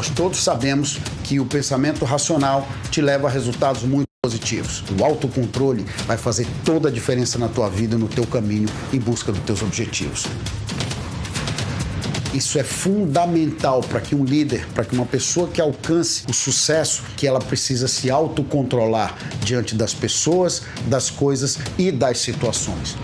Nós todos sabemos que o pensamento racional te leva a resultados muito positivos. O autocontrole vai fazer toda a diferença na tua vida, no teu caminho em busca dos teus objetivos. Isso é fundamental para que um líder, para que uma pessoa que alcance o sucesso, que ela precisa se autocontrolar diante das pessoas, das coisas e das situações.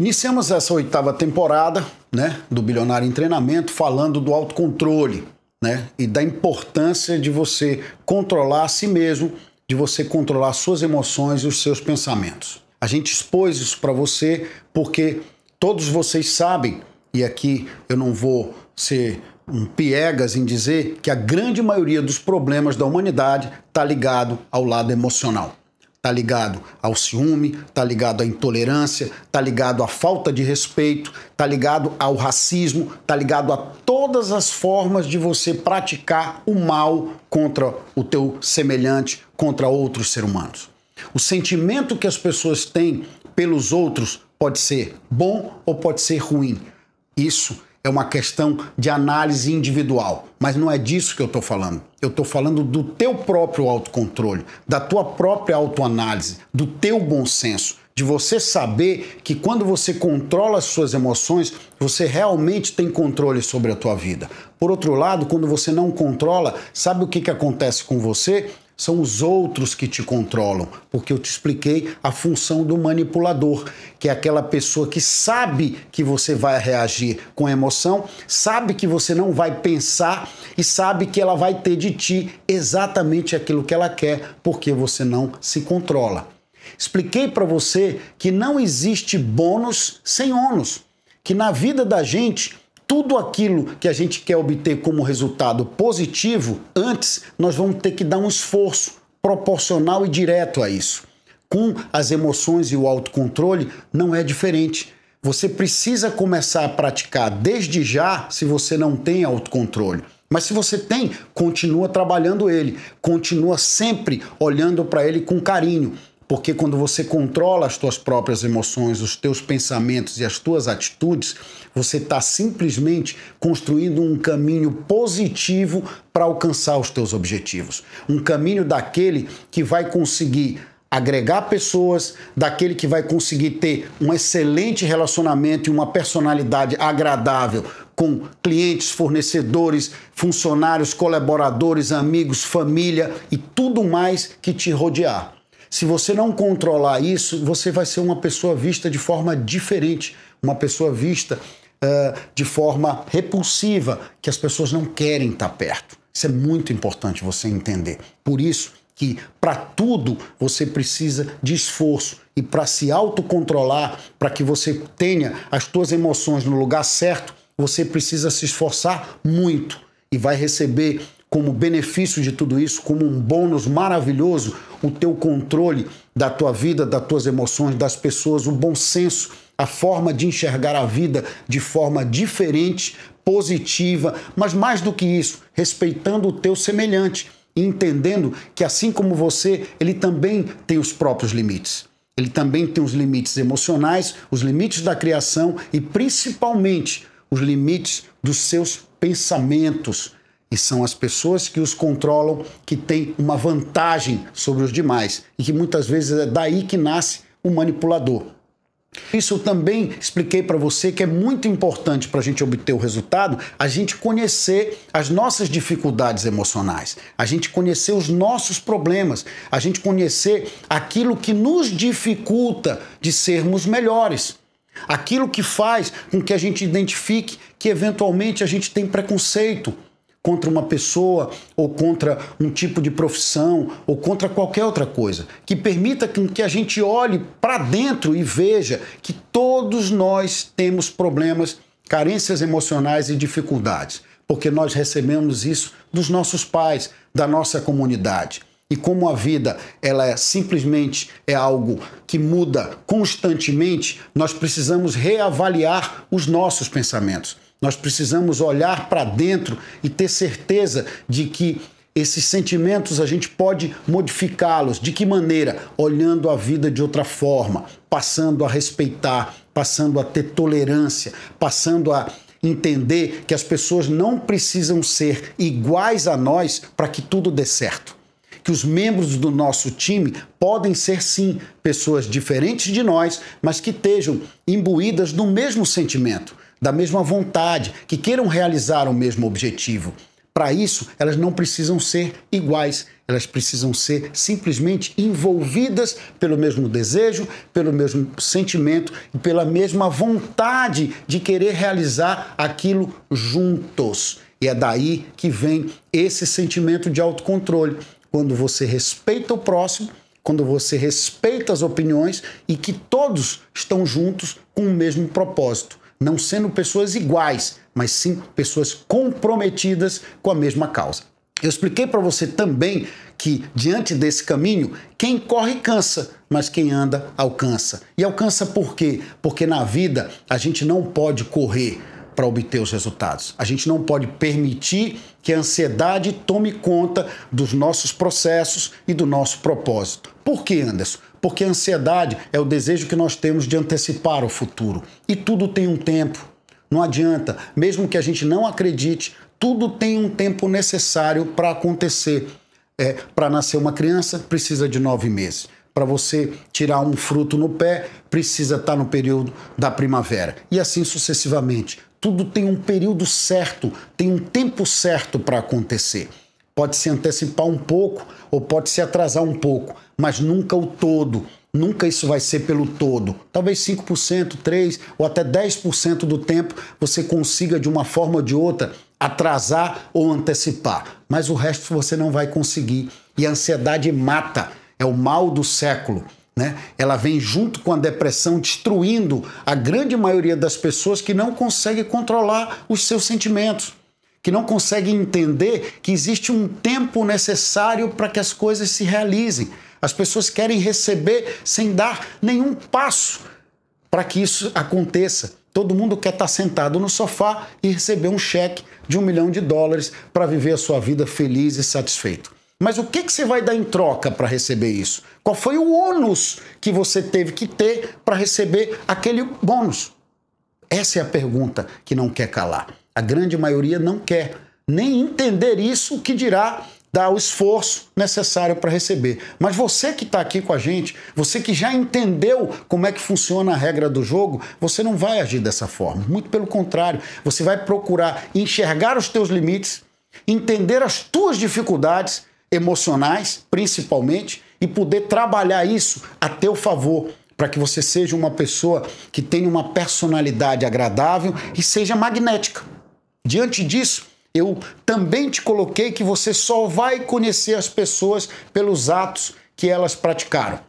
Iniciamos essa oitava temporada né, do Bilionário em Treinamento falando do autocontrole né, e da importância de você controlar a si mesmo, de você controlar suas emoções e os seus pensamentos. A gente expôs isso para você porque todos vocês sabem, e aqui eu não vou ser um piegas em dizer que a grande maioria dos problemas da humanidade está ligado ao lado emocional. Está ligado ao ciúme, está ligado à intolerância, está ligado à falta de respeito, está ligado ao racismo, está ligado a todas as formas de você praticar o mal contra o teu semelhante, contra outros seres humanos. O sentimento que as pessoas têm pelos outros pode ser bom ou pode ser ruim. Isso é uma questão de análise individual, mas não é disso que eu estou falando. Eu estou falando do teu próprio autocontrole, da tua própria autoanálise, do teu bom senso, de você saber que quando você controla as suas emoções, você realmente tem controle sobre a tua vida. Por outro lado, quando você não controla, sabe o que, que acontece com você? São os outros que te controlam, porque eu te expliquei a função do manipulador, que é aquela pessoa que sabe que você vai reagir com emoção, sabe que você não vai pensar e sabe que ela vai ter de ti exatamente aquilo que ela quer, porque você não se controla. Expliquei para você que não existe bônus sem ônus, que na vida da gente tudo aquilo que a gente quer obter como resultado positivo, antes nós vamos ter que dar um esforço proporcional e direto a isso. Com as emoções e o autocontrole, não é diferente. Você precisa começar a praticar desde já se você não tem autocontrole. Mas se você tem, continua trabalhando ele, continua sempre olhando para ele com carinho, porque quando você controla as tuas próprias emoções, os teus pensamentos e as tuas atitudes, você está simplesmente construindo um caminho positivo para alcançar os teus objetivos. Um caminho daquele que vai conseguir agregar pessoas, daquele que vai conseguir ter um excelente relacionamento e uma personalidade agradável com clientes, fornecedores, funcionários, colaboradores, amigos, família e tudo mais que te rodear. Se você não controlar isso, você vai ser uma pessoa vista de forma diferente, uma pessoa vista uh, de forma repulsiva, que as pessoas não querem estar perto. Isso é muito importante você entender. Por isso que para tudo você precisa de esforço e para se autocontrolar, para que você tenha as suas emoções no lugar certo, você precisa se esforçar muito e vai receber como benefício de tudo isso, como um bônus maravilhoso, o teu controle da tua vida, das tuas emoções, das pessoas, o bom senso, a forma de enxergar a vida de forma diferente, positiva, mas mais do que isso, respeitando o teu semelhante entendendo que assim como você, ele também tem os próprios limites. Ele também tem os limites emocionais, os limites da criação e principalmente os limites dos seus pensamentos e são as pessoas que os controlam que têm uma vantagem sobre os demais e que muitas vezes é daí que nasce o manipulador. Isso eu também expliquei para você que é muito importante para a gente obter o resultado, a gente conhecer as nossas dificuldades emocionais, a gente conhecer os nossos problemas, a gente conhecer aquilo que nos dificulta de sermos melhores. Aquilo que faz com que a gente identifique que eventualmente a gente tem preconceito, contra uma pessoa ou contra um tipo de profissão ou contra qualquer outra coisa, que permita que a gente olhe para dentro e veja que todos nós temos problemas, carências emocionais e dificuldades, porque nós recebemos isso dos nossos pais, da nossa comunidade. E como a vida ela é simplesmente é algo que muda constantemente, nós precisamos reavaliar os nossos pensamentos. Nós precisamos olhar para dentro e ter certeza de que esses sentimentos a gente pode modificá-los. De que maneira? Olhando a vida de outra forma, passando a respeitar, passando a ter tolerância, passando a entender que as pessoas não precisam ser iguais a nós para que tudo dê certo. Que os membros do nosso time podem ser sim pessoas diferentes de nós, mas que estejam imbuídas do mesmo sentimento, da mesma vontade, que queiram realizar o mesmo objetivo. Para isso, elas não precisam ser iguais, elas precisam ser simplesmente envolvidas pelo mesmo desejo, pelo mesmo sentimento e pela mesma vontade de querer realizar aquilo juntos. E é daí que vem esse sentimento de autocontrole. Quando você respeita o próximo, quando você respeita as opiniões e que todos estão juntos com o mesmo propósito, não sendo pessoas iguais, mas sim pessoas comprometidas com a mesma causa. Eu expliquei para você também que, diante desse caminho, quem corre cansa, mas quem anda alcança. E alcança por quê? Porque na vida a gente não pode correr para obter os resultados. A gente não pode permitir que a ansiedade tome conta dos nossos processos e do nosso propósito. Por que, Anderson? Porque a ansiedade é o desejo que nós temos de antecipar o futuro. E tudo tem um tempo. Não adianta, mesmo que a gente não acredite, tudo tem um tempo necessário para acontecer. É, para nascer uma criança, precisa de nove meses. Para você tirar um fruto no pé, precisa estar tá no período da primavera. E assim sucessivamente. Tudo tem um período certo, tem um tempo certo para acontecer. Pode se antecipar um pouco ou pode se atrasar um pouco, mas nunca o todo. Nunca isso vai ser pelo todo. Talvez 5%, 3% ou até 10% do tempo você consiga, de uma forma ou de outra, atrasar ou antecipar, mas o resto você não vai conseguir. E a ansiedade mata, é o mal do século. Né? Ela vem junto com a depressão, destruindo a grande maioria das pessoas que não conseguem controlar os seus sentimentos, que não conseguem entender que existe um tempo necessário para que as coisas se realizem. As pessoas querem receber sem dar nenhum passo para que isso aconteça. Todo mundo quer estar sentado no sofá e receber um cheque de um milhão de dólares para viver a sua vida feliz e satisfeito. Mas o que, que você vai dar em troca para receber isso? Qual foi o ônus que você teve que ter para receber aquele bônus? Essa é a pergunta que não quer calar. A grande maioria não quer nem entender isso, que dirá dar o esforço necessário para receber. Mas você que está aqui com a gente, você que já entendeu como é que funciona a regra do jogo, você não vai agir dessa forma. Muito pelo contrário, você vai procurar enxergar os teus limites, entender as tuas dificuldades emocionais, principalmente, e poder trabalhar isso a teu favor, para que você seja uma pessoa que tenha uma personalidade agradável e seja magnética. Diante disso, eu também te coloquei que você só vai conhecer as pessoas pelos atos que elas praticaram.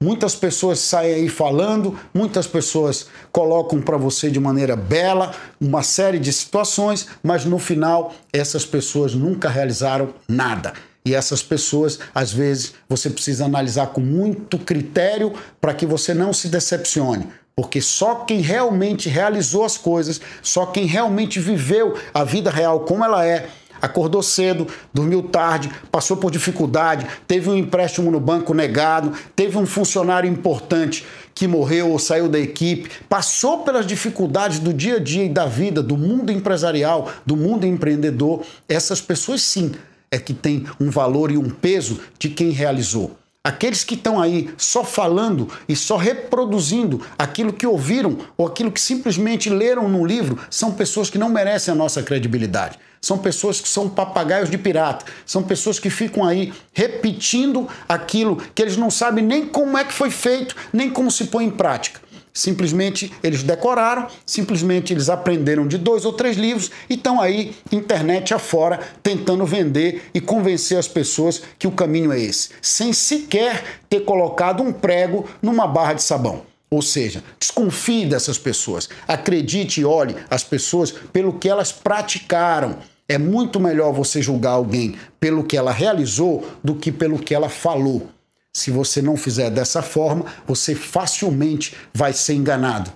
Muitas pessoas saem aí falando, muitas pessoas colocam para você de maneira bela uma série de situações, mas no final essas pessoas nunca realizaram nada. E essas pessoas, às vezes, você precisa analisar com muito critério para que você não se decepcione. Porque só quem realmente realizou as coisas, só quem realmente viveu a vida real como ela é, acordou cedo, dormiu tarde, passou por dificuldade, teve um empréstimo no banco negado, teve um funcionário importante que morreu ou saiu da equipe, passou pelas dificuldades do dia a dia e da vida, do mundo empresarial, do mundo empreendedor, essas pessoas sim é que têm um valor e um peso de quem realizou. Aqueles que estão aí só falando e só reproduzindo aquilo que ouviram ou aquilo que simplesmente leram no livro são pessoas que não merecem a nossa credibilidade. São pessoas que são papagaios de pirata. São pessoas que ficam aí repetindo aquilo que eles não sabem nem como é que foi feito, nem como se põe em prática. Simplesmente eles decoraram, simplesmente eles aprenderam de dois ou três livros e estão aí, internet afora, tentando vender e convencer as pessoas que o caminho é esse, sem sequer ter colocado um prego numa barra de sabão. Ou seja, desconfie dessas pessoas. Acredite e olhe as pessoas pelo que elas praticaram. É muito melhor você julgar alguém pelo que ela realizou do que pelo que ela falou. Se você não fizer dessa forma, você facilmente vai ser enganado.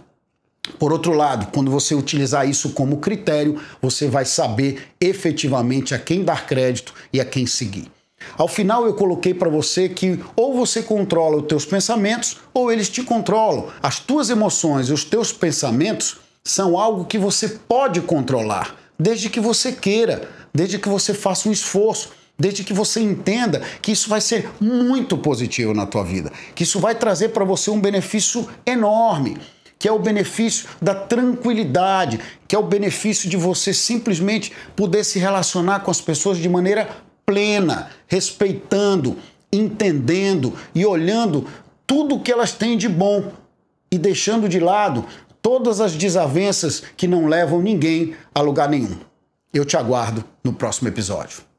Por outro lado, quando você utilizar isso como critério, você vai saber efetivamente a quem dar crédito e a quem seguir. Ao final eu coloquei para você que ou você controla os teus pensamentos ou eles te controlam. As tuas emoções e os teus pensamentos são algo que você pode controlar, desde que você queira, desde que você faça um esforço, desde que você entenda que isso vai ser muito positivo na tua vida, que isso vai trazer para você um benefício enorme, que é o benefício da tranquilidade, que é o benefício de você simplesmente poder se relacionar com as pessoas de maneira plena, respeitando, entendendo e olhando tudo que elas têm de bom e deixando de lado todas as desavenças que não levam ninguém a lugar nenhum. Eu te aguardo no próximo episódio.